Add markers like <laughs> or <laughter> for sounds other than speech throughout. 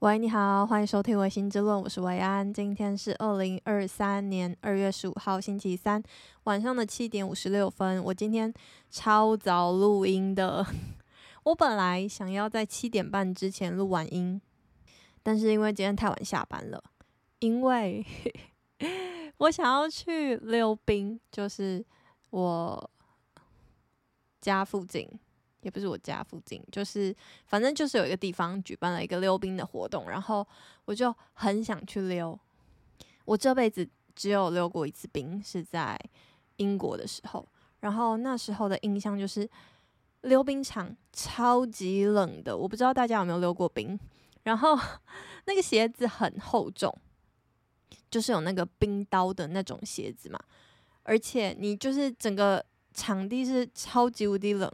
喂，你好，欢迎收听《薇心之论》，我是维安。今天是二零二三年二月十五号，星期三晚上的七点五十六分。我今天超早录音的，<laughs> 我本来想要在七点半之前录完音，但是因为今天太晚下班了，因为 <laughs> 我想要去溜冰，就是我家附近。也不是我家附近，就是反正就是有一个地方举办了一个溜冰的活动，然后我就很想去溜。我这辈子只有溜过一次冰，是在英国的时候，然后那时候的印象就是溜冰场超级冷的，我不知道大家有没有溜过冰。然后 <laughs> 那个鞋子很厚重，就是有那个冰刀的那种鞋子嘛，而且你就是整个场地是超级无敌冷。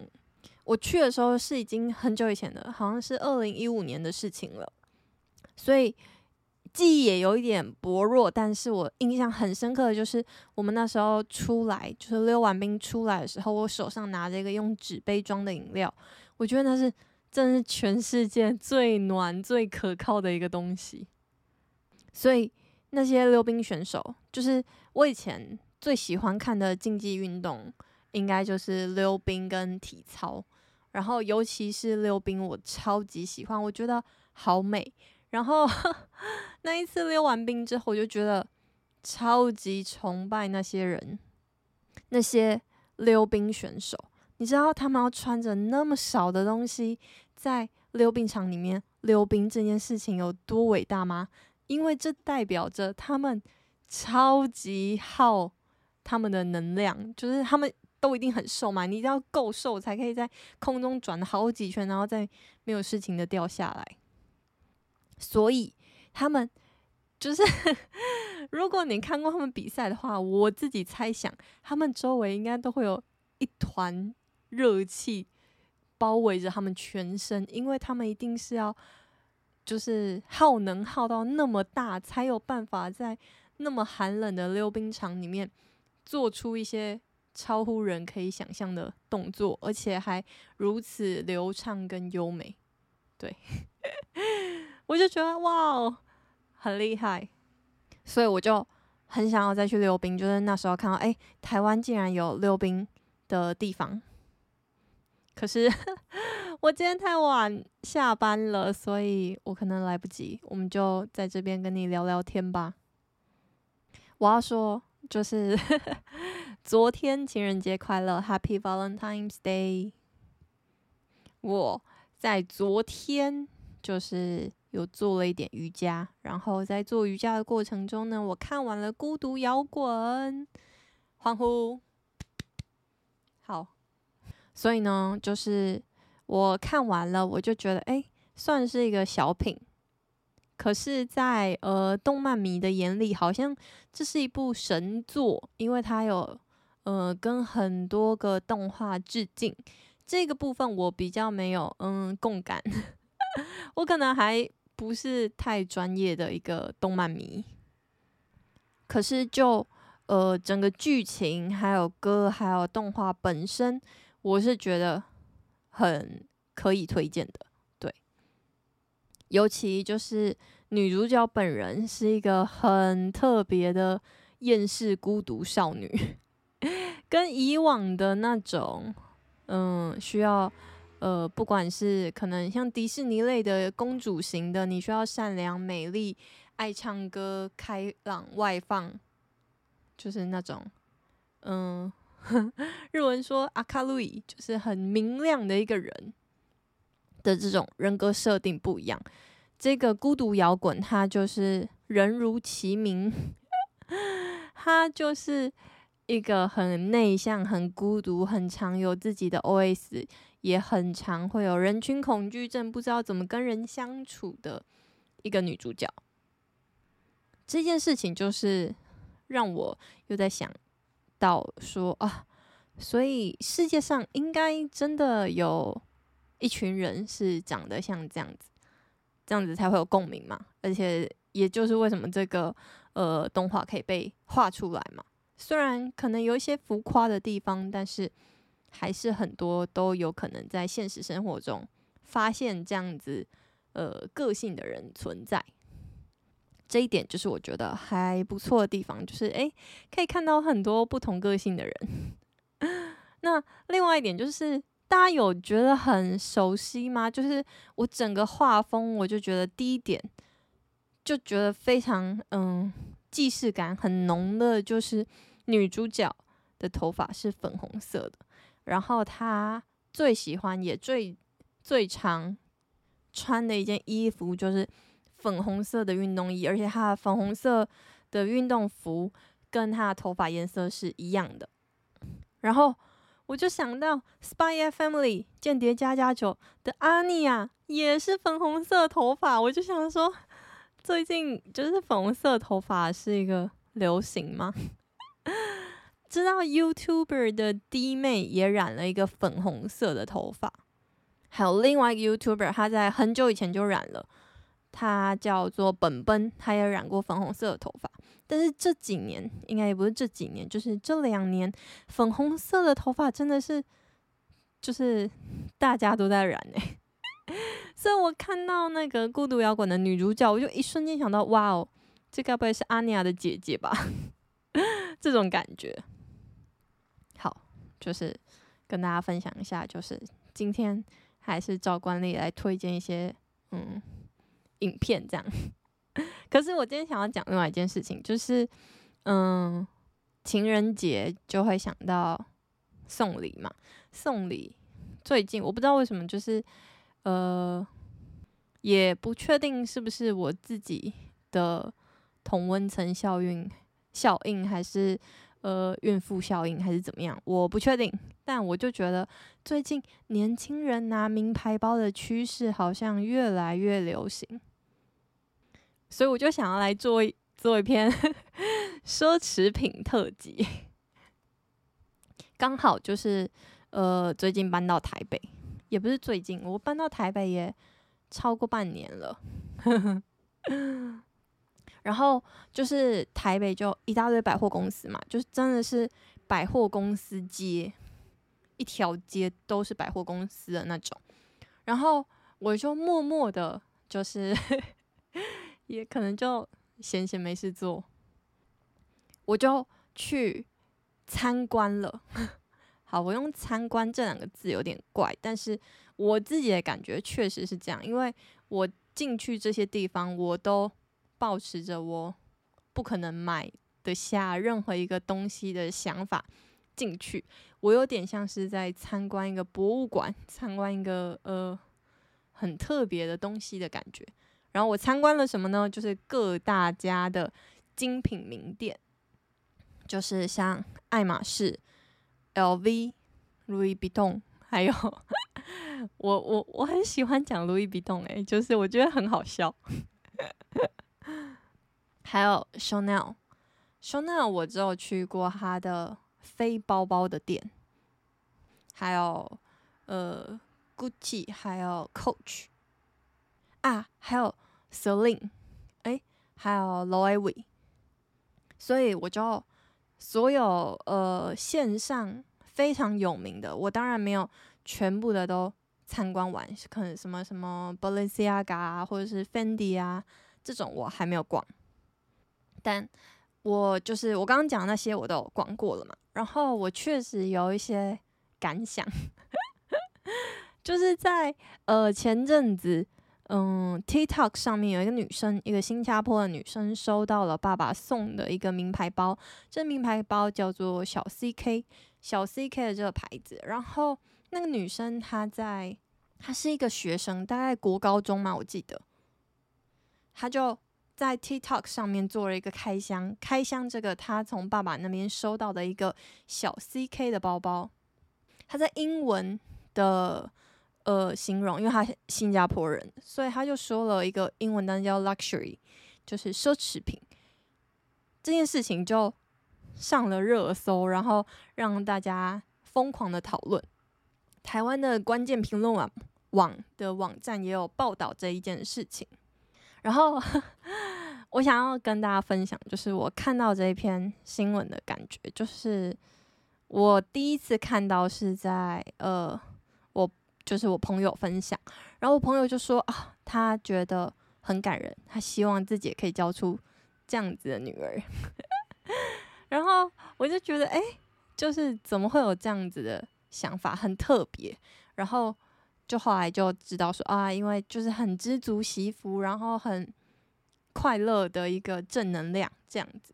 我去的时候是已经很久以前的，好像是二零一五年的事情了，所以记忆也有一点薄弱。但是我印象很深刻的就是，我们那时候出来，就是溜完冰出来的时候，我手上拿着一个用纸杯装的饮料，我觉得那是真是全世界最暖、最可靠的一个东西。所以那些溜冰选手，就是我以前最喜欢看的竞技运动，应该就是溜冰跟体操。然后，尤其是溜冰，我超级喜欢，我觉得好美。然后 <laughs> 那一次溜完冰之后，我就觉得超级崇拜那些人，那些溜冰选手。你知道他们要穿着那么少的东西在溜冰场里面溜冰这件事情有多伟大吗？因为这代表着他们超级耗他们的能量，就是他们。都一定很瘦嘛，你一定要够瘦才可以在空中转好几圈，然后再没有事情的掉下来。所以他们就是，<laughs> 如果你看过他们比赛的话，我自己猜想，他们周围应该都会有一团热气包围着他们全身，因为他们一定是要就是耗能耗到那么大，才有办法在那么寒冷的溜冰场里面做出一些。超乎人可以想象的动作，而且还如此流畅跟优美，对，<laughs> 我就觉得哇，很厉害，所以我就很想要再去溜冰。就是那时候看到，哎、台湾竟然有溜冰的地方，可是 <laughs> 我今天太晚下班了，所以我可能来不及。我们就在这边跟你聊聊天吧。我要说，就是。昨天情人节快乐，Happy Valentine's Day！我在昨天就是有做了一点瑜伽，然后在做瑜伽的过程中呢，我看完了《孤独摇滚》，欢呼！好，所以呢，就是我看完了，我就觉得，哎，算是一个小品。可是在，在呃动漫迷的眼里，好像这是一部神作，因为它有。呃，跟很多个动画致敬，这个部分我比较没有嗯共感，<laughs> 我可能还不是太专业的一个动漫迷。可是就呃整个剧情还有歌还有动画本身，我是觉得很可以推荐的。对，尤其就是女主角本人是一个很特别的厌世孤独少女。<laughs> 跟以往的那种，嗯，需要，呃，不管是可能像迪士尼类的公主型的，你需要善良、美丽、爱唱歌、开朗、外放，就是那种，嗯，<laughs> 日文说阿卡路伊，就是很明亮的一个人的这种人格设定不一样。这个孤独摇滚，它就是人如其名，<laughs> 它就是。一个很内向、很孤独、很常有自己的 OS，也很常会有人群恐惧症，不知道怎么跟人相处的一个女主角。这件事情就是让我又在想到说啊，所以世界上应该真的有一群人是长得像这样子，这样子才会有共鸣嘛。而且也就是为什么这个呃动画可以被画出来嘛。虽然可能有一些浮夸的地方，但是还是很多都有可能在现实生活中发现这样子呃个性的人存在。这一点就是我觉得还不错的地方，就是诶，可以看到很多不同个性的人。<laughs> 那另外一点就是，大家有觉得很熟悉吗？就是我整个画风，我就觉得第一点就觉得非常嗯，既视感很浓的，就是女主角的头发是粉红色的，然后她最喜欢也最最常穿的一件衣服就是。粉红色的运动衣，而且她的粉红色的运动服跟她的头发颜色是一样的。然后我就想到《Spy Family》间谍家家酒的阿尼亚也是粉红色头发，我就想说，最近就是粉红色头发是一个流行吗？<laughs> 知道 YouTuber 的弟妹也染了一个粉红色的头发，还有另外一个 YouTuber，他在很久以前就染了。他叫做本本，他也染过粉红色的头发，但是这几年应该也不是这几年，就是这两年，粉红色的头发真的是就是大家都在染哎、所以我看到那个孤独摇滚的女主角，我就一瞬间想到，哇哦，这该不会是阿尼亚的姐姐吧？<laughs> 这种感觉。好，就是跟大家分享一下，就是今天还是照惯例来推荐一些嗯。影片这样，<laughs> 可是我今天想要讲另外一件事情，就是，嗯，情人节就会想到送礼嘛。送礼最近我不知道为什么，就是，呃，也不确定是不是我自己的同温层效应效应，还是呃孕妇效应，还是怎么样，我不确定。但我就觉得最近年轻人拿名牌包的趋势好像越来越流行。所以我就想要来做一做一篇 <laughs> 奢侈品特辑，<laughs> 刚好就是呃最近搬到台北，也不是最近，我搬到台北也超过半年了。然后就是台北就一大堆百货公司嘛，就是真的是百货公司街，一条街都是百货公司的那种。然后我就默默的，就是。<laughs> 也可能就闲闲没事做，我就去参观了。我用“参观”这两个字有点怪，但是我自己的感觉确实是这样，因为我进去这些地方，我都抱持着我不可能买得下任何一个东西的想法进去，我有点像是在参观一个博物馆，参观一个呃很特别的东西的感觉。然后我参观了什么呢？就是各大家的精品名店，就是像爱马仕、L V、Louis Vuitton，，<laughs> 还有我我我很喜欢讲 Louis Vuitton，，诶，就是我觉得很好笑。还有 Chanel，Chanel 我只有去过它的非包包的店，还有呃 Gucci，还有 Coach 啊，还有。Celine，哎，还有 Loewe，所以我就所有呃线上非常有名的，我当然没有全部的都参观完，可能什么什么 Balenciaga 啊，或者是 Fendi 啊这种我还没有逛，但我就是我刚刚讲那些我都逛过了嘛，然后我确实有一些感想，<laughs> 就是在呃前阵子。嗯，TikTok 上面有一个女生，一个新加坡的女生，收到了爸爸送的一个名牌包。这名牌包叫做小 CK，小 CK 的这个牌子。然后那个女生她在，她是一个学生，大概国高中嘛，我记得。她就在 TikTok 上面做了一个开箱，开箱这个她从爸爸那边收到的一个小 CK 的包包。她在英文的。呃，形容，因为他新加坡人，所以他就说了一个英文单叫 luxury，就是奢侈品。这件事情就上了热搜，然后让大家疯狂的讨论。台湾的关键评论网网的网站也有报道这一件事情。然后 <laughs> 我想要跟大家分享，就是我看到这一篇新闻的感觉，就是我第一次看到是在呃。就是我朋友分享，然后我朋友就说啊，他觉得很感人，他希望自己也可以教出这样子的女儿。<laughs> 然后我就觉得，哎，就是怎么会有这样子的想法，很特别。然后就后来就知道说啊，因为就是很知足惜福，然后很快乐的一个正能量这样子。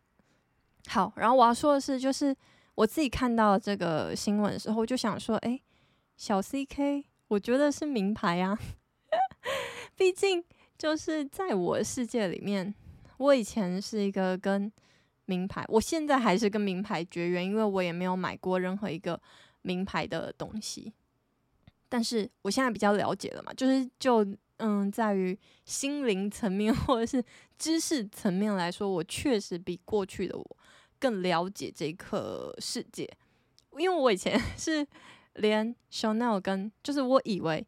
好，然后我要说的是，就是我自己看到这个新闻的时候，我就想说，哎，小 CK，我觉得是名牌啊。<laughs> 毕竟就是在我的世界里面，我以前是一个跟名牌，我现在还是跟名牌绝缘，因为我也没有买过任何一个名牌的东西。但是我现在比较了解了嘛，就是就嗯，在于心灵层面或者是知识层面来说，我确实比过去的我更了解这个世界。因为我以前 <laughs> 是连 Chanel 跟就是我以为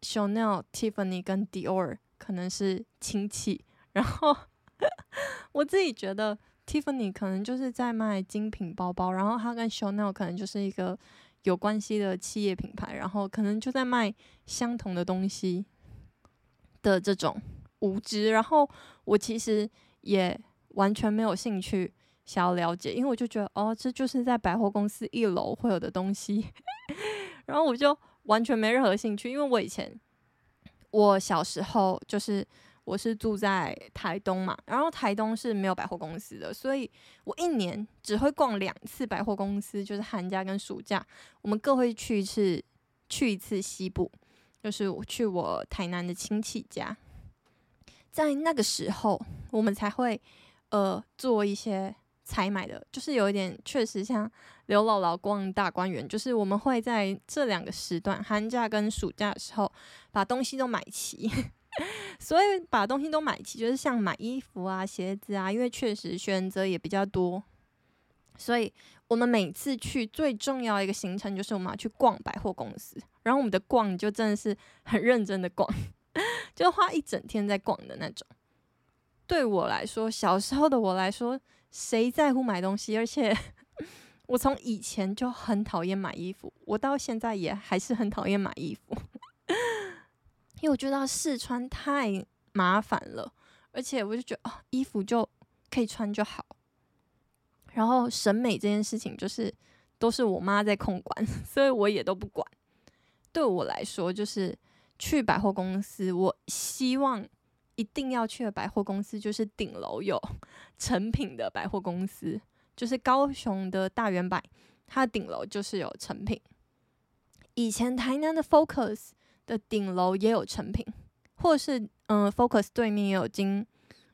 Chanel、Tiffany 跟 Dior 可能是亲戚，然后 <laughs> 我自己觉得 Tiffany 可能就是在卖精品包包，然后它跟 Chanel 可能就是一个。有关系的企业品牌，然后可能就在卖相同的东西的这种无知，然后我其实也完全没有兴趣想要了解，因为我就觉得哦，这就是在百货公司一楼会有的东西，<laughs> 然后我就完全没任何兴趣，因为我以前我小时候就是。我是住在台东嘛，然后台东是没有百货公司的，所以我一年只会逛两次百货公司，就是寒假跟暑假，我们各会去一次，去一次西部，就是去我台南的亲戚家，在那个时候我们才会呃做一些才买的，就是有一点确实像刘姥姥逛大观园，就是我们会在这两个时段，寒假跟暑假的时候把东西都买齐。<laughs> 所以把东西都买齐，就是像买衣服啊、鞋子啊，因为确实选择也比较多。所以我们每次去最重要一个行程就是我们要去逛百货公司，然后我们的逛就真的是很认真的逛，<laughs> 就花一整天在逛的那种。对我来说，小时候的我来说，谁在乎买东西？<laughs> 而且我从以前就很讨厌买衣服，我到现在也还是很讨厌买衣服。<laughs> 因为我觉得试穿太麻烦了，而且我就觉得哦，衣服就可以穿就好。然后审美这件事情就是都是我妈在控管，<laughs> 所以我也都不管。对我来说，就是去百货公司，我希望一定要去的百货公司就是顶楼有 <laughs> 成品的百货公司，就是高雄的大圆百，它顶楼就是有成品。以前台南的 Focus。的顶楼也有成品，或是嗯、，Focus 对面也有金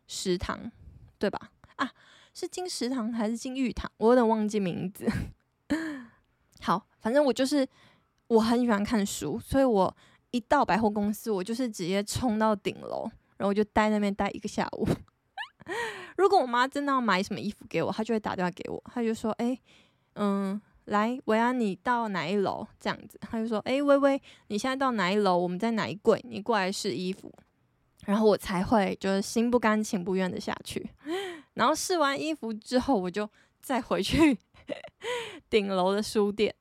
食堂，对吧？啊，是金食堂还是金玉堂？我有点忘记名字。<laughs> 好，反正我就是我很喜欢看书，所以我一到百货公司，我就是直接冲到顶楼，然后我就待那边待一个下午。<laughs> 如果我妈真的要买什么衣服给我，她就会打电话给我，她就说：“哎、嗯。”来，维安，你到哪一楼？这样子，她就说：“哎，微微，你现在到哪一楼？我们在哪一柜？你过来试衣服。”然后我才会就是心不甘情不愿的下去。然后试完衣服之后，我就再回去 <laughs> 顶楼的书店。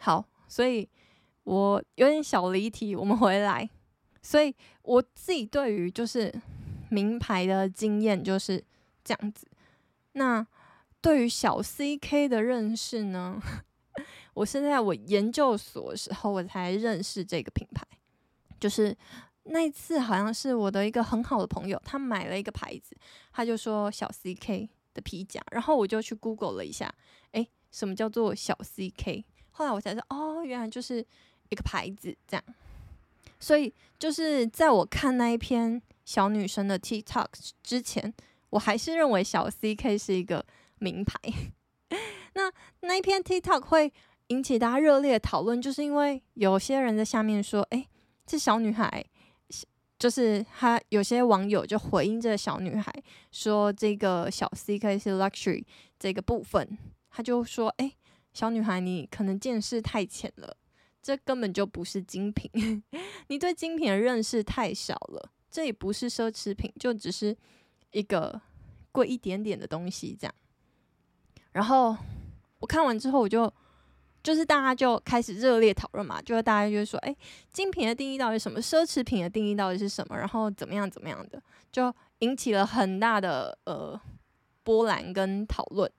好，所以我有点小离题，我们回来。所以我自己对于就是名牌的经验就是这样子。那。对于小 CK 的认识呢，<laughs> 我是在我研究所时候我才认识这个品牌。就是那一次，好像是我的一个很好的朋友，他买了一个牌子，他就说小 CK 的皮夹，然后我就去 Google 了一下，诶，什么叫做小 CK？后来我才知道，哦，原来就是一个牌子这样。所以就是在我看那一篇小女生的 TikTok 之前，我还是认为小 CK 是一个。名牌，<laughs> 那那一篇 TikTok 会引起大家热烈讨论，就是因为有些人在下面说：“哎，这小女孩，就是他有些网友就回应这个小女孩说，这个小 CK 是 luxury 这个部分，他就说：哎，小女孩，你可能见识太浅了，这根本就不是精品，<laughs> 你对精品的认识太少了，这也不是奢侈品，就只是一个贵一点点的东西，这样。”然后我看完之后，我就就是大家就开始热烈讨论嘛，就是大家就说，哎，精品的定义到底是什么？奢侈品的定义到底是什么？然后怎么样怎么样的，就引起了很大的呃波澜跟讨论。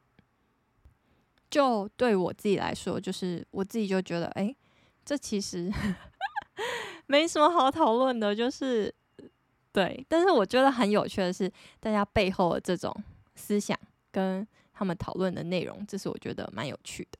就对我自己来说，就是我自己就觉得，哎，这其实 <laughs> 没什么好讨论的，就是对。但是我觉得很有趣的是，大家背后的这种思想跟他们讨论的内容，这是我觉得蛮有趣的。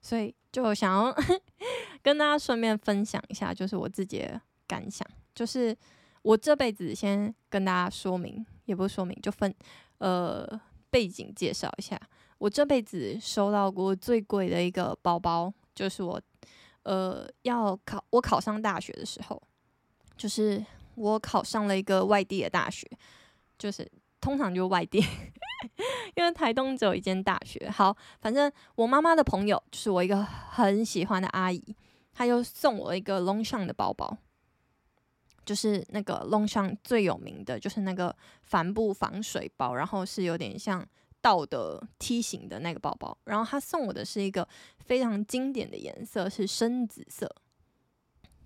所以就想要 <laughs> 跟大家顺便分享一下，就是我自己的感想，就是我这辈子先跟大家说明，也不是说明，就分呃背景介绍一下。我这辈子收到过最贵的一个包包，就是我，呃，要考我考上大学的时候，就是我考上了一个外地的大学，就是通常就外地，<laughs> 因为台东只有一间大学。好，反正我妈妈的朋友就是我一个很喜欢的阿姨，她就送我一个 Longchamp 的包包，就是那个 Longchamp 最有名的就是那个帆布防水包，然后是有点像。倒的梯形的那个包包，然后他送我的是一个非常经典的颜色，是深紫色，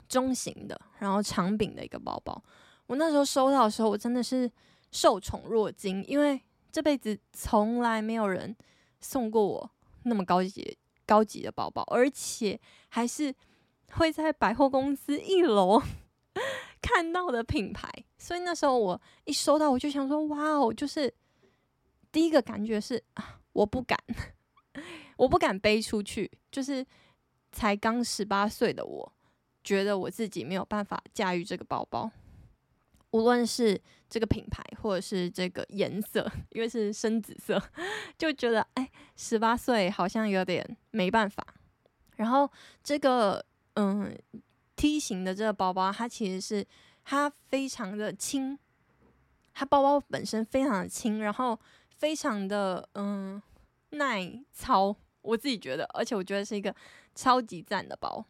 中型的，然后长柄的一个包包。我那时候收到的时候，我真的是受宠若惊，因为这辈子从来没有人送过我那么高级高级的包包，而且还是会在百货公司一楼 <laughs> 看到的品牌。所以那时候我一收到，我就想说：“哇哦！”就是。第一个感觉是，我不敢，<laughs> 我不敢背出去。就是才刚十八岁的我，觉得我自己没有办法驾驭这个包包，无论是这个品牌或者是这个颜色，因为是深紫色，就觉得哎，十八岁好像有点没办法。然后这个嗯梯形的这个包包，它其实是它非常的轻，它包包本身非常的轻，然后。非常的嗯耐操，我自己觉得，而且我觉得是一个超级赞的包。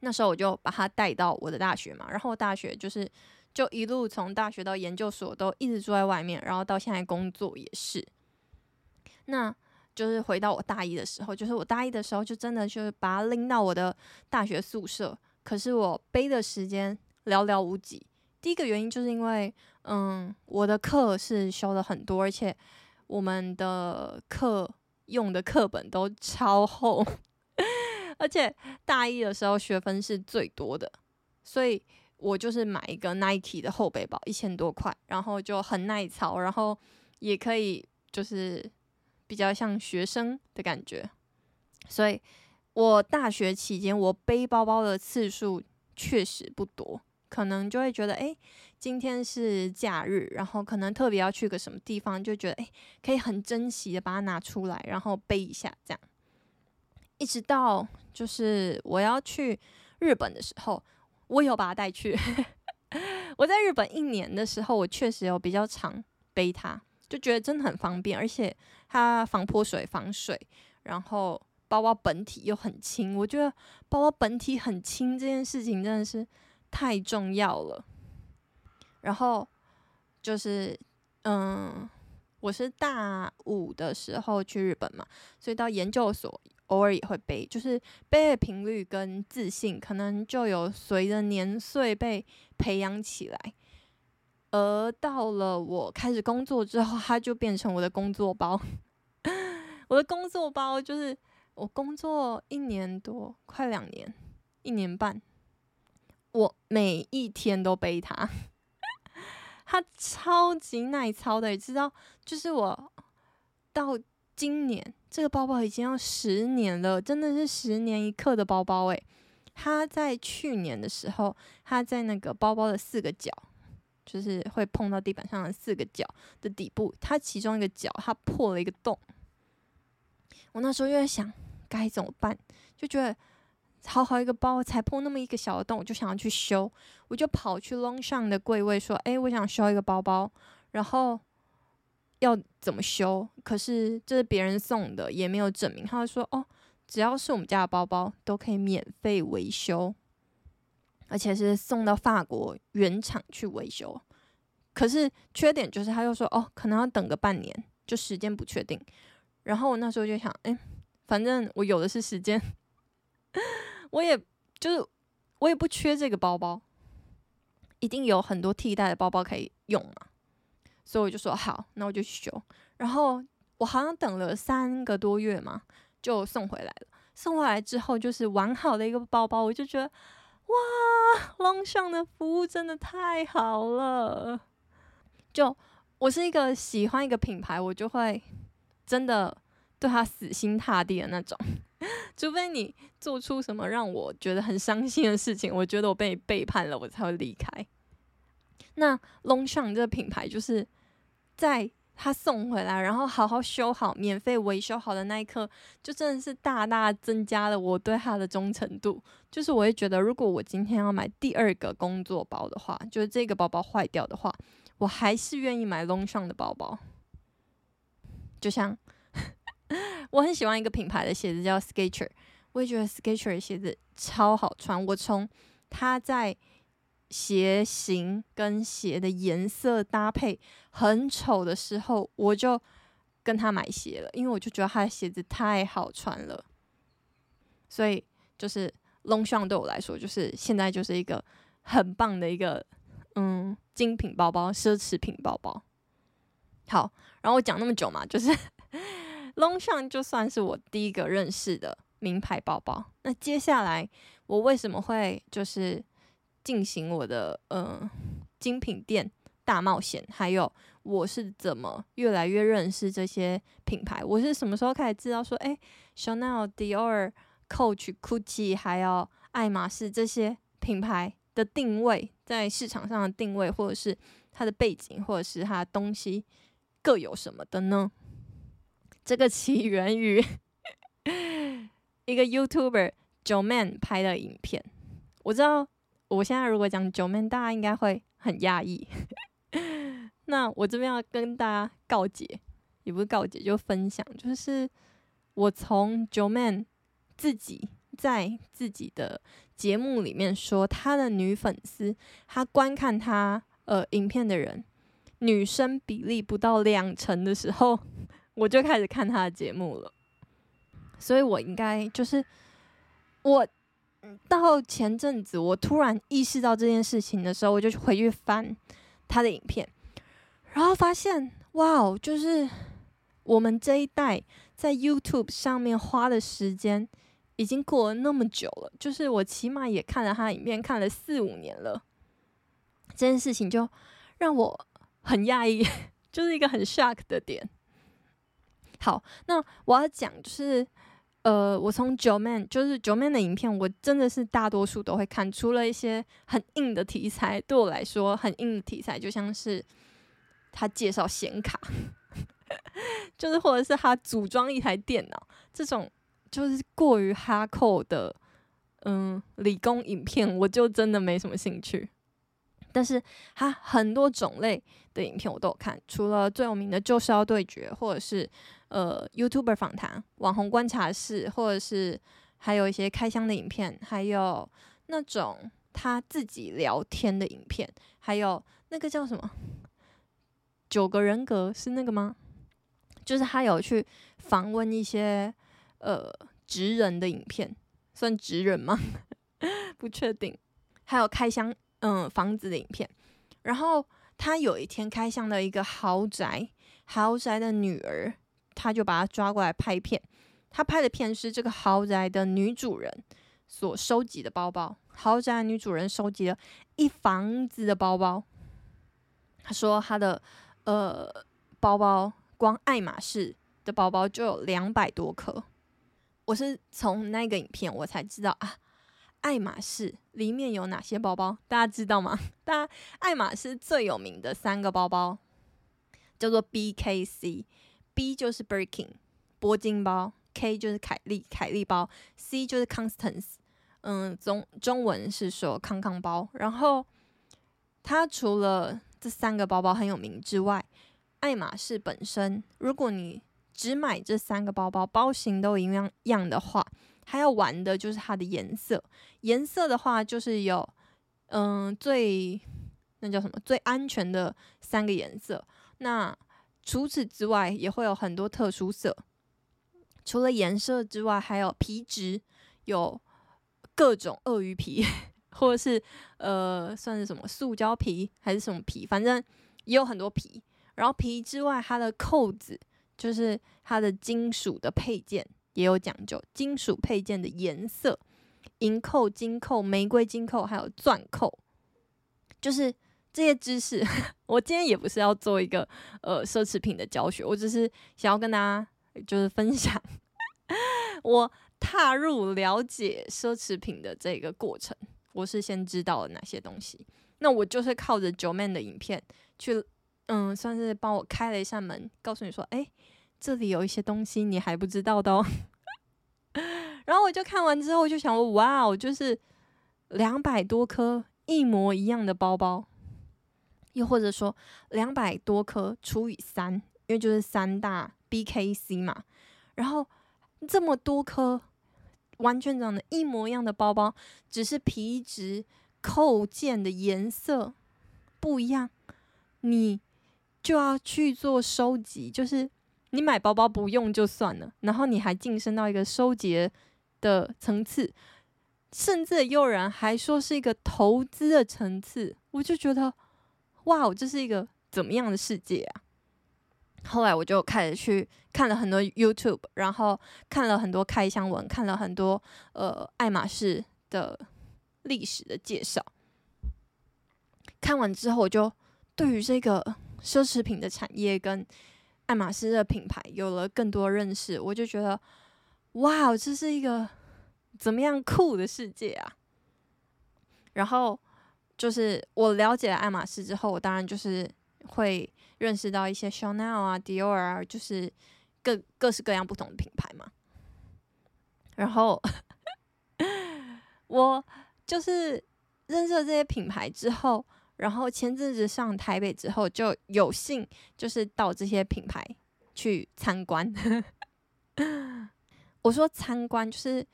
那时候我就把它带到我的大学嘛，然后大学就是就一路从大学到研究所都一直住在外面，然后到现在工作也是。那就是回到我大一的时候，就是我大一的时候就真的就是把它拎到我的大学宿舍，可是我背的时间寥寥无几。第一个原因就是因为嗯我的课是修了很多，而且。我们的课用的课本都超厚，<laughs> 而且大一的时候学分是最多的，所以我就是买一个 Nike 的厚背包，一千多块，然后就很耐操，然后也可以就是比较像学生的感觉。所以我大学期间我背包包的次数确实不多。可能就会觉得，哎，今天是假日，然后可能特别要去个什么地方，就觉得，哎，可以很珍惜的把它拿出来，然后背一下，这样。一直到就是我要去日本的时候，我有把它带去。<laughs> 我在日本一年的时候，我确实有比较常背它，就觉得真的很方便，而且它防泼水、防水，然后包包本体又很轻。我觉得包包本体很轻这件事情真的是。太重要了，然后就是，嗯，我是大五的时候去日本嘛，所以到研究所偶尔也会背，就是背的频率跟自信可能就有随着年岁被培养起来，而到了我开始工作之后，它就变成我的工作包。<laughs> 我的工作包就是我工作一年多，快两年，一年半。我每一天都背它，<laughs> 它超级耐操的，你知道？就是我到今年这个包包已经要十年了，真的是十年一刻的包包诶，它在去年的时候，它在那个包包的四个角，就是会碰到地板上的四个角的底部，它其中一个角它破了一个洞。我那时候就在想该怎么办，就觉得。好好一个包，才破那么一个小洞，我就想要去修，我就跑去 Long 尚的柜位说：“诶，我想修一个包包，然后要怎么修？可是这是别人送的，也没有证明。”他就说：“哦，只要是我们家的包包，都可以免费维修，而且是送到法国原厂去维修。可是缺点就是，他又说：哦，可能要等个半年，就时间不确定。然后我那时候就想，诶，反正我有的是时间，<laughs> 我也就是我也不缺这个包包，一定有很多替代的包包可以用嘛，所以我就说好，那我就去修。然后我好像等了三个多月嘛，就送回来了。送回来之后就是完好的一个包包，我就觉得哇，Longchamp 的服务真的太好了。就我是一个喜欢一个品牌，我就会真的对他死心塌地的那种，<laughs> 除非你做出什么让我觉得很伤心的事情，我觉得我被你背叛了，我才会离开。那 Longchamp 这个品牌就是在。他送回来，然后好好修好，免费维修好的那一刻，就真的是大大增加了我对他的忠诚度。就是我会觉得，如果我今天要买第二个工作包的话，就是这个包包坏掉的话，我还是愿意买 Longchamp 的包包。就像我很喜欢一个品牌的鞋子叫 Skechers，我也觉得 Skechers 鞋子超好穿。我从它在鞋型跟鞋的颜色搭配很丑的时候，我就跟他买鞋了，因为我就觉得他的鞋子太好穿了。所以就是 Longchamp 对我来说，就是现在就是一个很棒的一个嗯精品包包、奢侈品包包。好，然后我讲那么久嘛，就是龙象就算是我第一个认识的名牌包包。那接下来我为什么会就是？进行我的呃精品店大冒险，还有我是怎么越来越认识这些品牌？我是什么时候开始知道说，哎，Chanel、Dior、Coach、Gucci，还有爱马仕这些品牌的定位，在市场上的定位，或者是它的背景，或者是它的东西各有什么的呢？这个起源于一个 YouTuber Joeman 拍的影片，我知道。我现在如果讲 Joeman，大家应该会很讶异。那我这边要跟大家告解，也不是告解，就分享，就是我从 Joeman 自己在自己的节目里面说，他的女粉丝，他观看他呃影片的人，女生比例不到两成的时候，我就开始看他的节目了。所以我应该就是我。到前阵子，我突然意识到这件事情的时候，我就回去翻他的影片，然后发现，哇哦，就是我们这一代在 YouTube 上面花的时间已经过了那么久了，就是我起码也看了他影片，看了四五年了。这件事情就让我很讶异，<laughs> 就是一个很 shock 的点。好，那我要讲就是。呃，我从九 man 就是九 man 的影片，我真的是大多数都会看，除了一些很硬的题材，对我来说很硬的题材，就像是他介绍显卡，<laughs> 就是或者是他组装一台电脑这种，就是过于 hardcore 的，嗯，理工影片，我就真的没什么兴趣。但是他很多种类的影片我都有看，除了最有名的就是要对决，或者是。呃，YouTuber 访谈、网红观察室，或者是还有一些开箱的影片，还有那种他自己聊天的影片，还有那个叫什么“九个人格”是那个吗？就是他有去访问一些呃职人的影片，算职人吗？<laughs> 不确定。还有开箱嗯、房子的影片，然后他有一天开箱了一个豪宅，豪宅的女儿。他就把他抓过来拍片，他拍的片是这个豪宅的女主人所收集的包包。豪宅女主人收集了一房子的包包。他说他的呃包包，光爱马仕的包包就有两百多颗。我是从那个影片我才知道啊，爱马仕里面有哪些包包，大家知道吗？<laughs> 大家爱马仕最有名的三个包包叫做 BKC。B 就是 Birkin 铂金包，K 就是凯利凯利包，C 就是 Constance，嗯，中中文是说康康包。然后它除了这三个包包很有名之外，爱马仕本身，如果你只买这三个包包，包型都一样样的话，还要玩的就是它的颜色。颜色的话，就是有嗯最那叫什么最安全的三个颜色。那除此之外，也会有很多特殊色，除了颜色之外，还有皮质，有各种鳄鱼皮，<laughs> 或者是呃，算是什么塑胶皮还是什么皮，反正也有很多皮。然后皮之外，它的扣子就是它的金属的配件也有讲究，金属配件的颜色，银扣、金扣、玫瑰金扣，还有钻扣，就是这些知识。<laughs> 我今天也不是要做一个呃奢侈品的教学，我只是想要跟大家就是分享 <laughs> 我踏入了解奢侈品的这个过程，我是先知道了哪些东西。那我就是靠着 Joeman 的影片去。嗯，算是帮我开了一扇门，告诉你说，哎，这里有一些东西你还不知道的哦。<laughs> 然后我就看完之后，我就想说，哇哦，就是两百多颗一模一样的包包，又或者说两百多颗除以三，因为就是三大 BKC 嘛。然后这么多颗完全长得一模一样的包包，只是皮质扣件的颜色不一样，你。就要去做收集，就是你买包包不用就算了，然后你还晋升到一个收集的层次，甚至有人还说是一个投资的层次，我就觉得哇，这是一个怎么样的世界啊？后来我就开始去看了很多 YouTube，然后看了很多开箱文，看了很多呃爱马仕的历史的介绍，看完之后我就对于这个。奢侈品的产业跟爱马仕的品牌有了更多认识，我就觉得，哇，这是一个怎么样酷的世界啊！然后就是我了解了爱马仕之后，我当然就是会认识到一些 Chanel 啊、Dior 啊，就是各各式各样不同的品牌嘛。然后 <laughs> 我就是认识了这些品牌之后。然后前阵子上台北之后，就有幸就是到这些品牌去参观。<laughs> 我说参观，就是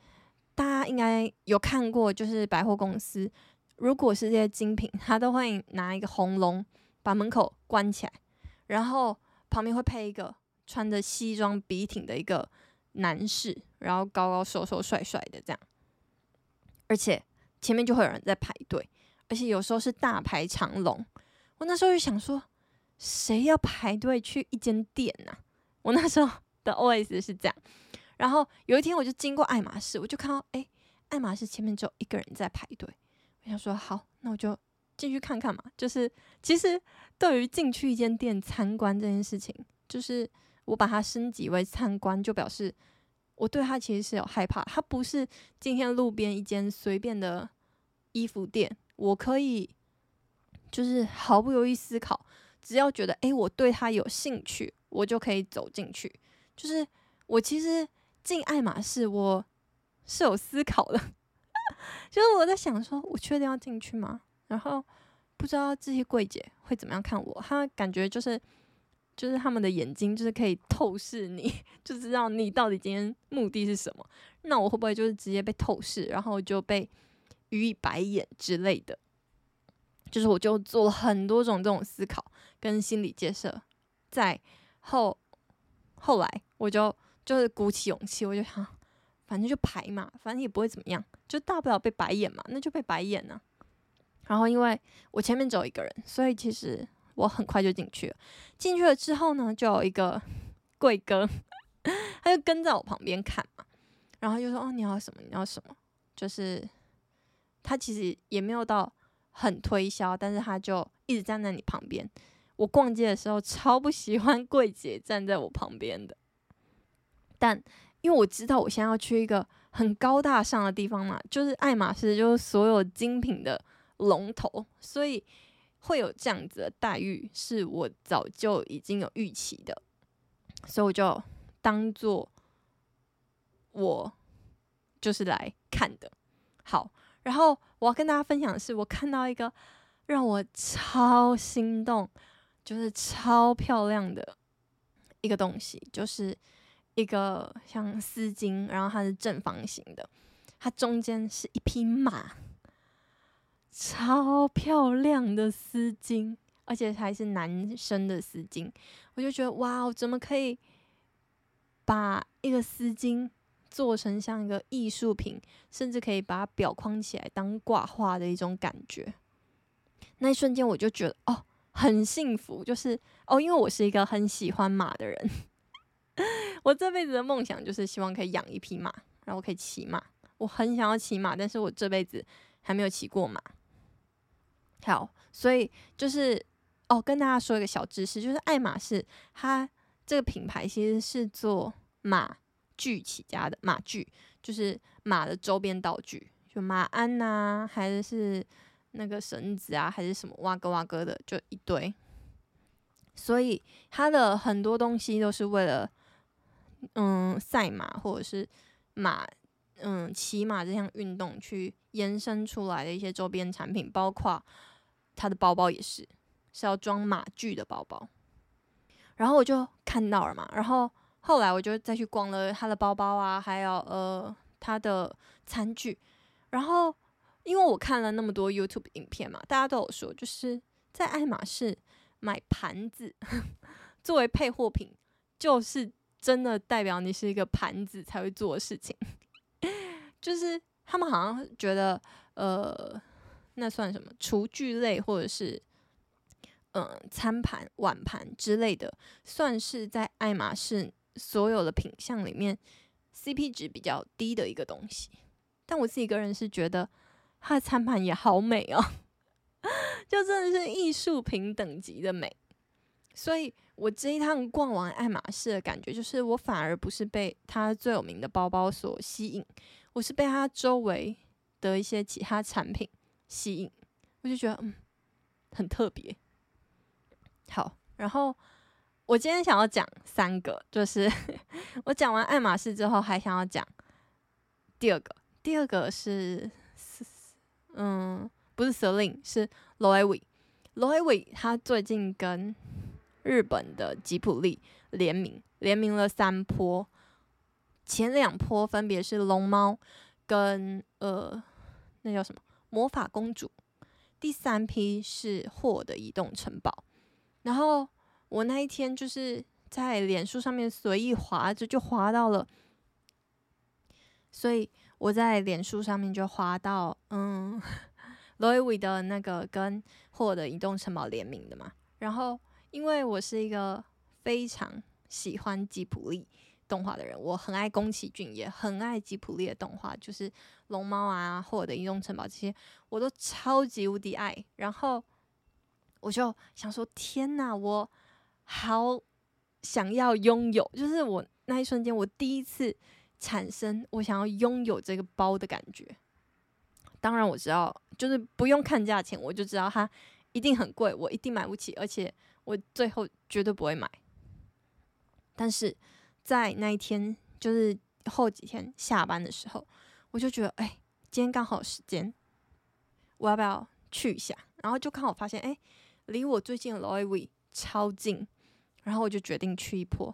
大家应该有看过，就是百货公司，如果是这些精品，他都会拿一个红龙把门口关起来，然后旁边会配一个穿着西装笔挺的一个男士，然后高高瘦瘦帅帅的这样，而且前面就会有人在排队。而且有时候是大排长龙，我那时候就想说，谁要排队去一间店呢？我那时候的 OS 是这样。然后有一天我就经过爱马仕，我就看到，哎，爱马仕前面只有一个人在排队。我想说，好，那我就进去看看嘛。就是其实对于进去一间店参观这件事情，就是我把它升级为参观，就表示我对它其实是有害怕。它不是今天路边一间随便的衣服店。我可以，就是毫不犹豫思考，只要觉得诶，我对他有兴趣，我就可以走进去。就是我其实进爱马仕，我是有思考的，<laughs> 就是我在想说，我确定要进去吗？然后不知道这些柜姐会怎么样看我，他感觉就是，就是他们的眼睛就是可以透视你，<laughs> 就知道你到底今天目的是什么。那我会不会就是直接被透视，然后就被？予以白眼之类的，就是我就做了很多种这种思考跟心理建设，在后后来我就就是鼓起勇气，我就想，反正就排嘛，反正也不会怎么样，就大不了被白眼嘛，那就被白眼呢。然后因为我前面只有一个人，所以其实我很快就进去了。进去了之后呢，就有一个 <laughs> 柜哥，他就跟在我旁边看嘛，然后就说：“哦，你要什么？你要什么？”就是。他其实也没有到很推销，但是他就一直站在你旁边。我逛街的时候超不喜欢 <laughs> 柜姐站在我旁边的，但因为我知道我现在要去一个很高大上的地方嘛，就是爱马仕，就是所有精品的龙头，所以会有这样子的待遇，是我早就已经有预期的，所以我就当做我就是来看的，好。然后我要跟大家分享的是，我看到一个让我超心动，就是超漂亮的一个东西，就是一个像丝巾，然后它是正方形的，它中间是一匹马，超漂亮的丝巾，而且还是男生的丝巾，我就觉得哇，我怎么可以把一个丝巾做成像一个艺术品，甚至可以把它裱框起来当挂画的一种感觉。那一瞬间我就觉得哦，很幸福，就是哦，因为我是一个很喜欢马的人，<laughs> 我这辈子的梦想就是希望可以养一匹马，然后可以骑马。我很想要骑马，但是我这辈子还没有骑过马。好，所以就是哦，跟大家说一个小知识，就是爱马仕它这个品牌其实是做马具起家的，马具就是马的周边道具，就马鞍呐、还是那个绳子啊，还是什么哇哥哇哥的，就一堆。所以它的很多东西都是为了嗯赛马或者是马。嗯，骑马这项运动去延伸出来的一些周边产品，包括他的包包也是，是要装马具的包包。然后我就看到了嘛，然后后来我就再去逛了他的包包啊，还有呃他的餐具。然后因为我看了那么多 YouTube 影片嘛，大家都有说，就是在爱马仕买盘子 <laughs> 作为配货品，就是真的代表你是一个盘子才会做的事情。<laughs> 就是他们好像觉得，呃，那算什么厨具类或者是，嗯、餐盘、碗盘之类的，算是在爱马仕所有的品相里面 CP 值比较低的一个东西。但我自己个人是觉得，它的餐盘也好美哦，<laughs> 就真的是艺术品等级的美。所以我这一趟逛完爱马仕的感觉，就是我反而不是被它最有名的包包所吸引。我是被它周围的一些其他产品吸引，我就觉得嗯很特别。好，然后我今天想要讲三个，就是 <laughs> 我讲完爱马仕之后，还想要讲第二个。第二个是嗯，不是 Celine，是 Loewe。Loewe 他最近跟日本的吉普力联名，联名了三波。前两波分别是龙猫跟呃，那叫什么魔法公主，第三批是霍的移动城堡。然后我那一天就是在脸书上面随意滑着就滑到了，所以我在脸书上面就滑到嗯，Loewe 的那个跟霍尔的移动城堡联名的嘛。然后因为我是一个非常喜欢吉普力。动画的人，我很爱宫崎骏，也很爱吉普力的动画，就是龙猫啊，或者的移动城堡这些，我都超级无敌爱。然后我就想说，天哪，我好想要拥有，就是我那一瞬间，我第一次产生我想要拥有这个包的感觉。当然我知道，就是不用看价钱，我就知道它一定很贵，我一定买不起，而且我最后绝对不会买。但是。在那一天，就是后几天下班的时候，我就觉得，哎、今天刚好有时间，我要不要去一下？然后就刚好发现，哎、离我最近的 Loewe 超近，然后我就决定去一波，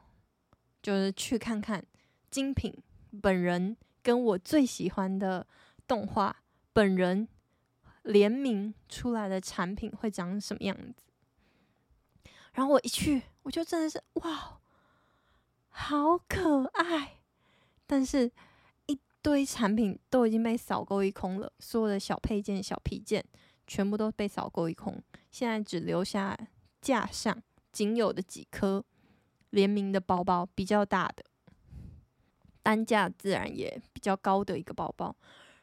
就是去看看精品本人跟我最喜欢的动画本人联名出来的产品会长什么样子。然后我一去，我就真的是哇！好可爱，但是一堆产品都已经被扫购一空了，所有的小配件、小皮件全部都被扫购一空，现在只留下架上仅有的几颗联名的包包，比较大的，单价自然也比较高的一个包包。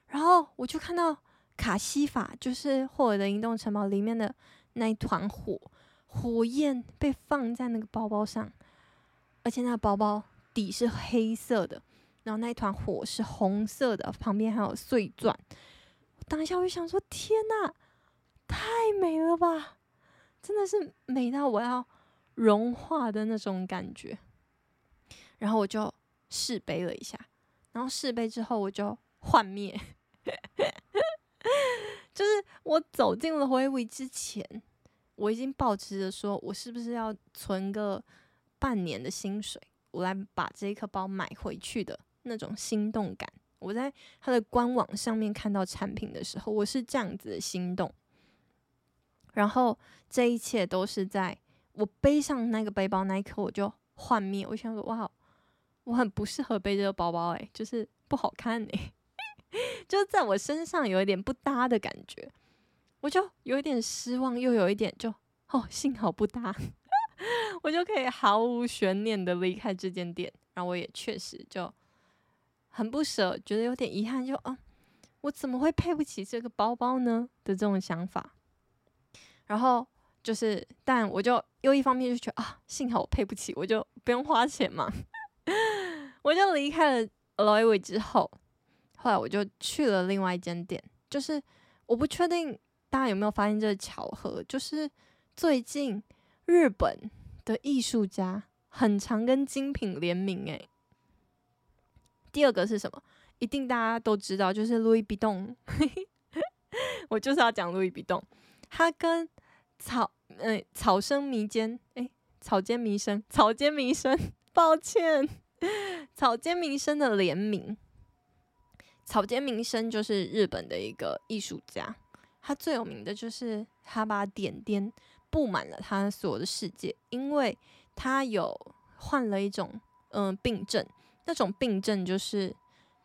然后我就看到卡西法，就是霍尔的移动城堡里面的那一团火，火焰被放在那个包包上。而且那个包包底是黑色的，然后那一团火是红色的，旁边还有碎钻。当下我就想说：天呐，太美了吧！真的是美到我要融化的那种感觉。然后我就试背了一下，然后试背之后我就幻灭。<laughs> 就是我走进了 Loewe 之前，我已经抱持着说我是不是要存个。半年的薪水，我来把这一颗包买回去的那种心动感。我在它的官网上面看到产品的时候，我是这样子的心动。然后这一切都是在我背上那个背包那一刻，我就幻灭。我想说，哇，我很不适合背这个包包，诶，就是不好看诶，<laughs> 就是在我身上有一点不搭的感觉，我就有一点失望，又有一点就哦，幸好不搭，<laughs> 我就可以毫无悬念的离开这间店，然后我也确实就很不舍，觉得有点遗憾，就啊，我怎么会配不起这个包包呢的这种想法，然后就是，但我就又一方面就觉得啊，幸好我配不起，我就不用花钱嘛。<laughs> 我就离开了 Loewe 之后，后来我就去了另外一间店。就是我不确定大家有没有发现这个巧合，就是最近日本的艺术家很常跟精品联名。诶，第二个是什么？一定大家都知道，就是 Louis Vuitton。<laughs> 我就是要讲 Louis Vuitton，他跟草嗯、草间弥生诶，草间弥生草间弥生。<laughs> 抱歉，草间弥生的联名。草间弥生就是日本的一个艺术家，他最有名的就是他把点点布满了他所有的世界，因为他有患了一种嗯、病症，那种病症就是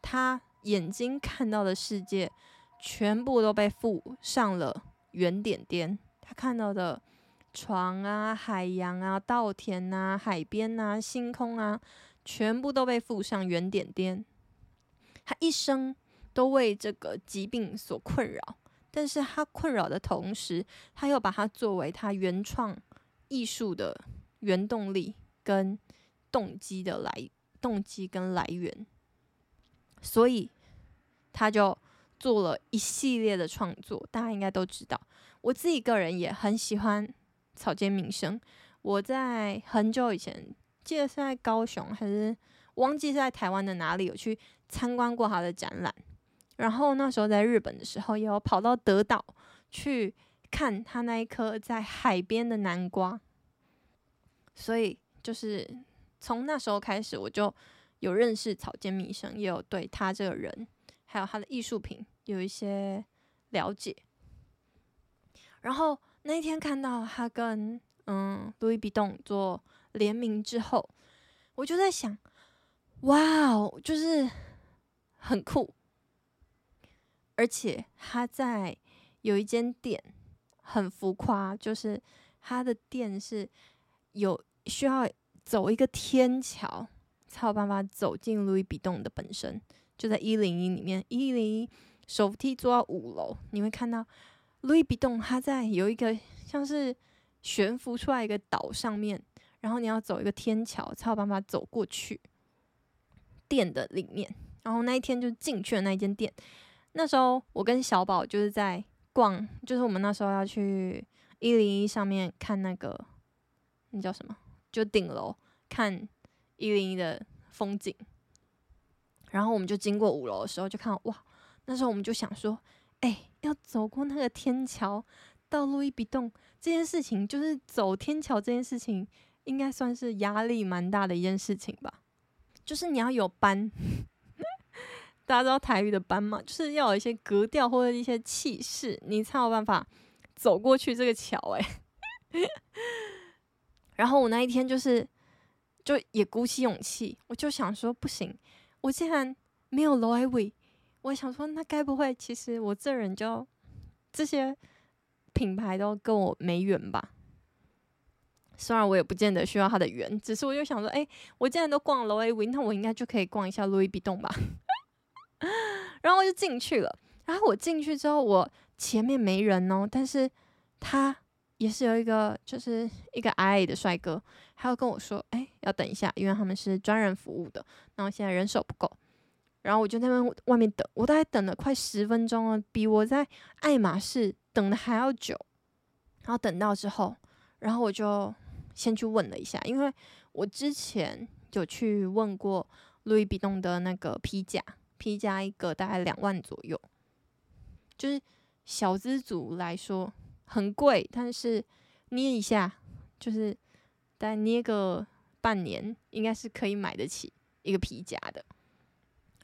他眼睛看到的世界全部都被附上了圆点点，他看到的。床啊，海洋啊，稻田啊，海边啊，星空啊，全部都被附上圆点点。他一生都为这个疾病所困扰，但是他困扰的同时，他又把它作为他原创艺术的原动力跟动机的来动机跟来源，所以他就做了一系列的创作。大家应该都知道，我自己个人也很喜欢。草间弥生，我在很久以前，记得是在高雄还是忘记是在台湾的哪里有去参观过他的展览。然后那时候在日本的时候，也有跑到德岛去看他那一颗在海边的南瓜。所以就是从那时候开始，我就有认识草间弥生，也有对他这个人还有他的艺术品有一些了解。然后。那一天看到他跟嗯路易比东做联名之后，我就在想，哇哦，就是很酷，而且他在有一间店很浮夸，就是他的店是有需要走一个天桥才有办法走进路易比东的本身，就在一零一里面，一零一手扶梯坐到五楼，你会看到。路易比东，他在有一个像是悬浮出来一个岛上面，然后你要走一个天桥才有办法走过去店的里面。然后那一天就进去了那一间店。那时候我跟小宝就是在逛，就是我们那时候要去一零一上面看那个那叫什么，就顶楼看一零一的风景。然后我们就经过五楼的时候，就看到哇，那时候我们就想说，哎、要走过那个天桥到路易比东这件事情，就是走天桥这件事情，应该算是压力蛮大的一件事情吧。就是你要有班，<laughs> 大家知道台语的班嘛，就是要有一些格调或者一些气势，你才有办法走过去这个桥。哎，<laughs> 然后我那一天就是，就也鼓起勇气，我就想说，不行，我竟然没有 Loewe。我想说，那该不会其实我这人就这些品牌都跟我没缘吧？虽然我也不见得需要他的缘，只是我就想说，哎、我既然都逛了 Loewe，那我应该就可以逛一下路易比东吧？<laughs> 然后我就进去了。然后我进去之后，我前面没人哦，但是他也是有一个，就是一个矮矮的帅哥，还要跟我说，哎、要等一下，因为他们是专人服务的，然后现在人手不够。然后我就在那外面等，我大概等了快十分钟了，比我在爱马仕等的还要久。然后等到之后，然后我就先去问了一下，因为我之前有去问过路易比东的那个皮夹，皮夹一个大概两万左右，就是小资族来说很贵，但是捏一下就是大概捏个半年，应该是可以买得起一个皮夹的。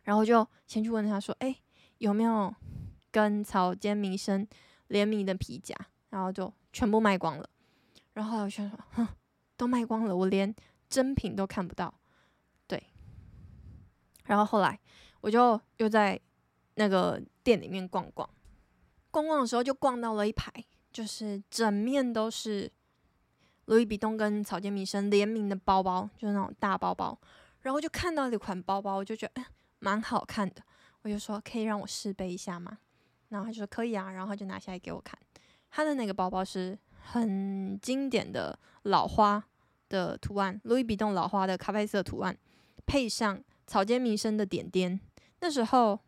然后就先去问他说：“哎，有没有跟草间弥生联名的皮夹？”然后就全部卖光了。然后我就说：“哼，都卖光了，我连真品都看不到。”对，然后后来我就又在那个店里面逛逛，逛逛的时候就逛到了一排，就是整面都是 Louis Vuitton 跟草间弥生联名的包包，就是那种大包包。然后就看到一款包包，我就觉得蛮好看的，我就说可以让我试背一下吗？然后他就说可以啊，然后就拿下来给我看。他的那个包包是很经典的老花的图案，Louis Vuitton 老花的咖啡色图案，配上草间弥生的点点。那时候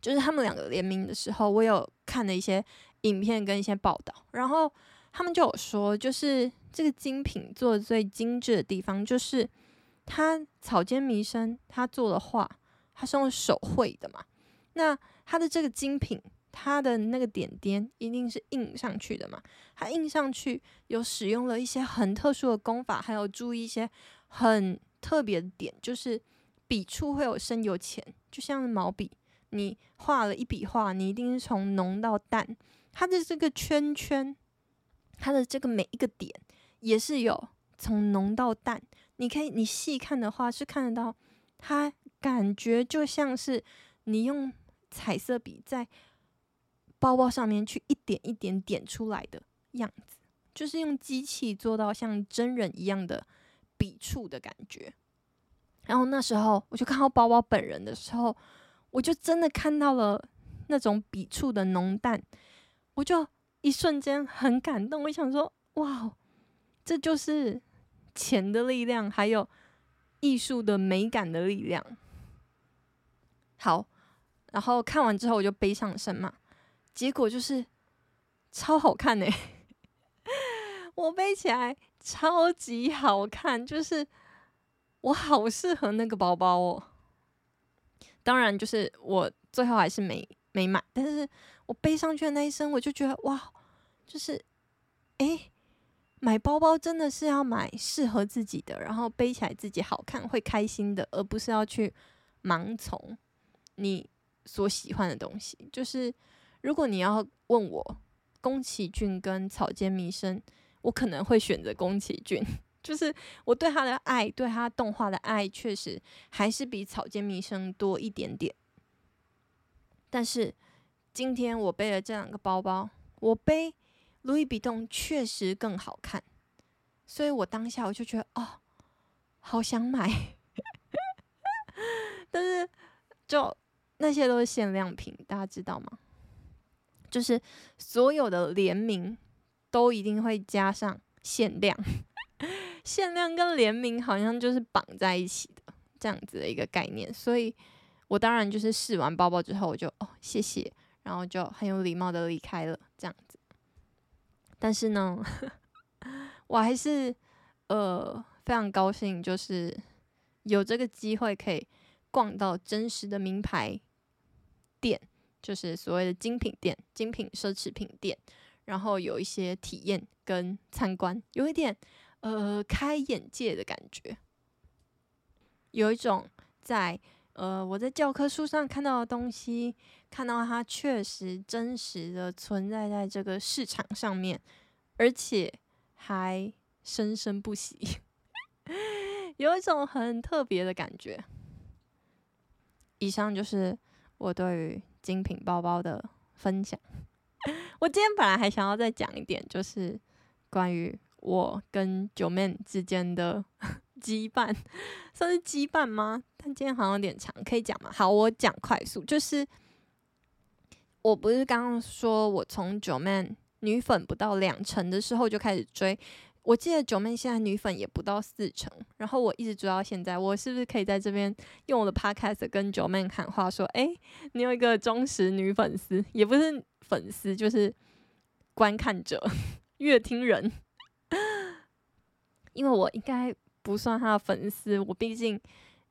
就是他们两个联名的时候，我有看了一些影片跟一些报道，然后他们就有说，就是这个精品做的最精致的地方就是。他草间弥生，他做的画，它是用手绘的嘛？那它的这个精品，它的那个点点一定是印上去的嘛？它印上去有使用了一些很特殊的工法，还有注意一些很特别的点，就是笔触会有深有浅，就像毛笔，你画了一笔画，你一定是从浓到淡。它的这个圈圈，它的这个每一个点也是有从浓到淡。你可以，你细看的话是看得到，它感觉就像是你用彩色笔在包包上面去一点一点点出来的样子，就是用机器做到像真人一样的笔触的感觉。然后那时候我就看到包包本人的时候，我就真的看到了那种笔触的浓淡，我就一瞬间很感动。我想说，哇，这就是。钱的力量，还有艺术的美感的力量。好，然后看完之后我就背上身嘛，结果就是超好看呢、<laughs> 我背起来超级好看，就是我好适合那个包包哦。当然，就是我最后还是没没买，但是我背上去的那一身，我就觉得哇，就是诶。买包包真的是要买适合自己的，然后背起来自己好看、会开心的，而不是要去盲从你所喜欢的东西。就是如果你要问我宫崎骏跟草间弥生，我可能会选择宫崎骏。<laughs> 就是我对他的爱，对他动画的爱，确实还是比草间弥生多一点点。但是今天我背了这两个包包，我背。路易比动确实更好看，所以我当下我就觉得哦，好想买，<laughs> 但是就那些都是限量品，大家知道吗？就是所有的联名都一定会加上限量，<laughs> 限量跟联名好像就是绑在一起的这样子的一个概念，所以我当然就是试完包包之后，我就哦谢谢，然后就很有礼貌的离开了，这样子。但是呢，<laughs> 我还是呃非常高兴，就是有这个机会可以逛到真实的名牌店，就是所谓的精品店、精品奢侈品店，然后有一些体验跟参观，有一点呃开眼界的感觉，有一种在呃我在教科书上看到的东西。看到它确实真实的存在在这个市场上面，而且还生生不息，<laughs> 有一种很特别的感觉。以上就是我对于精品包包的分享。我今天本来还想要再讲一点，就是关于我跟 Joeman 之间的 <laughs> 羁绊，算是羁绊吗？但今天好像有点长，可以讲吗？好，我讲快速，就是。我不是刚刚说我从 Joeman 女粉不到两成的时候就开始追，我记得九妹现在女粉也不到四成，然后我一直追到现在，我是不是可以在这边用我的 Podcast 跟九妹喊话说，诶，你有一个忠实女粉丝，也不是粉丝，就是观看者、<laughs> 阅听人，因为我应该不算她的粉丝，我毕竟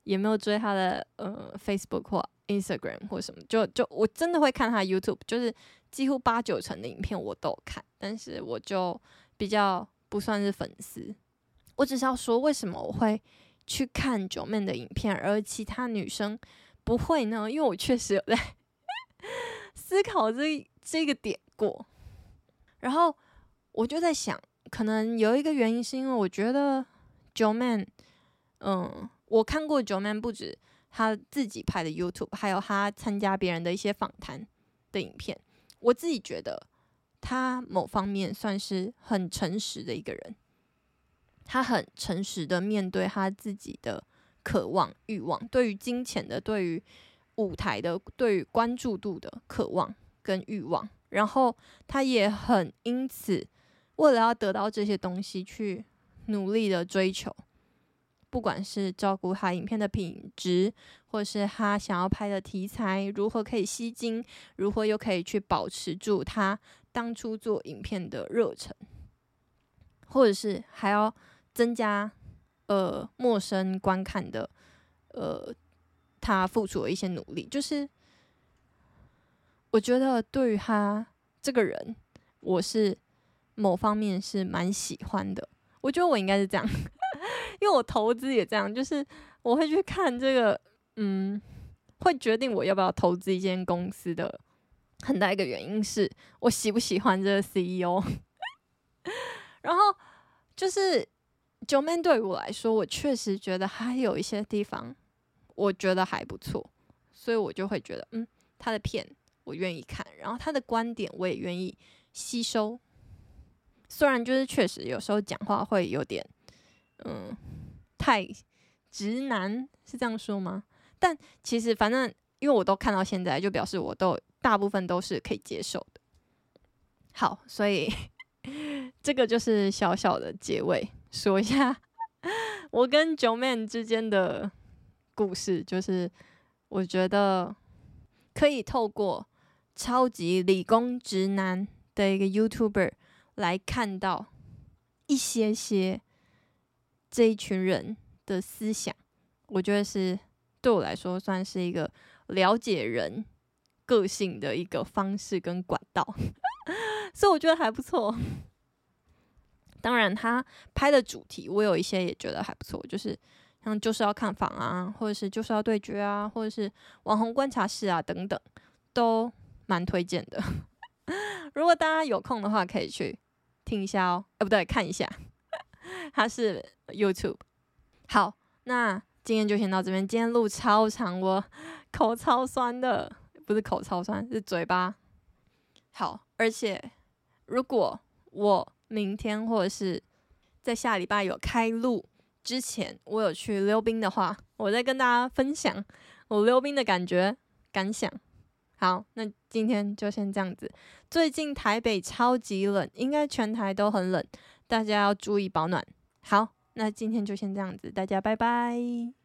也没有追她的呃 Facebook 或。Instagram 或什么，就就我真的会看她 YouTube，就是几乎八九成的影片我都看，但是我就比较不算是粉丝。我只是要说，为什么我会去看 Joeman 的影片，而其他女生不会呢？因为我确实有在 <laughs> 思考这这个点过，然后我就在想，可能有一个原因是因为我觉得 Joeman，嗯，我看过 Joeman 不止。他自己拍的 YouTube，还有他参加别人的一些访谈的影片，我自己觉得他某方面算是很诚实的一个人。他很诚实的面对他自己的渴望、欲望，对于金钱的、对于舞台的、对于关注度的渴望跟欲望，然后他也很因此为了要得到这些东西去努力的追求。不管是照顾他影片的品质，或是他想要拍的题材如何可以吸睛，如何又可以去保持住他当初做影片的热忱，或者是还要增加呃陌生观看的呃他付出的一些努力，就是我觉得对于他这个人，我是某方面是蛮喜欢的。我觉得我应该是这样。<laughs> 因为我投资也这样，就是我会去看这个，嗯，会决定我要不要投资一间公司的很大一个原因是我喜不喜欢这个 CEO。<laughs> 然后就是 Joeman 对于我来说，我确实觉得还有一些地方我觉得还不错，所以我就会觉得，嗯，他的片我愿意看，然后他的观点我也愿意吸收。虽然就是确实有时候讲话会有点。嗯，太直男是这样说吗？但其实反正因为我都看到现在，就表示我都大部分都是可以接受的。好，所以 <laughs> 这个就是小小的结尾，说一下 <laughs> 我跟 Joeman 之间的故事，就是我觉得可以透过超级理工直男的一个 YouTuber 来看到一些些。这一群人的思想，我觉得是对我来说算是一个了解人个性的一个方式跟管道，<laughs> 所以我觉得还不错。当然，他拍的主题我有一些也觉得还不错，就是像就是要看房啊，或者是就是要对决啊，或者是网红观察室啊等等，都蛮推荐的。<laughs> 如果大家有空的话，可以去听一下哦。哎，不对，看一下。<laughs> 他是 YouTube，好，那今天就先到这边。今天路超长，我口超酸的，不是口超酸，是嘴巴。好，而且如果我明天或者是在下礼拜有开录之前，我有去溜冰的话，我再跟大家分享我溜冰的感觉感想。好，那今天就先这样子。最近台北超级冷，应该全台都很冷。大家要注意保暖。好，那今天就先这样子，大家拜拜。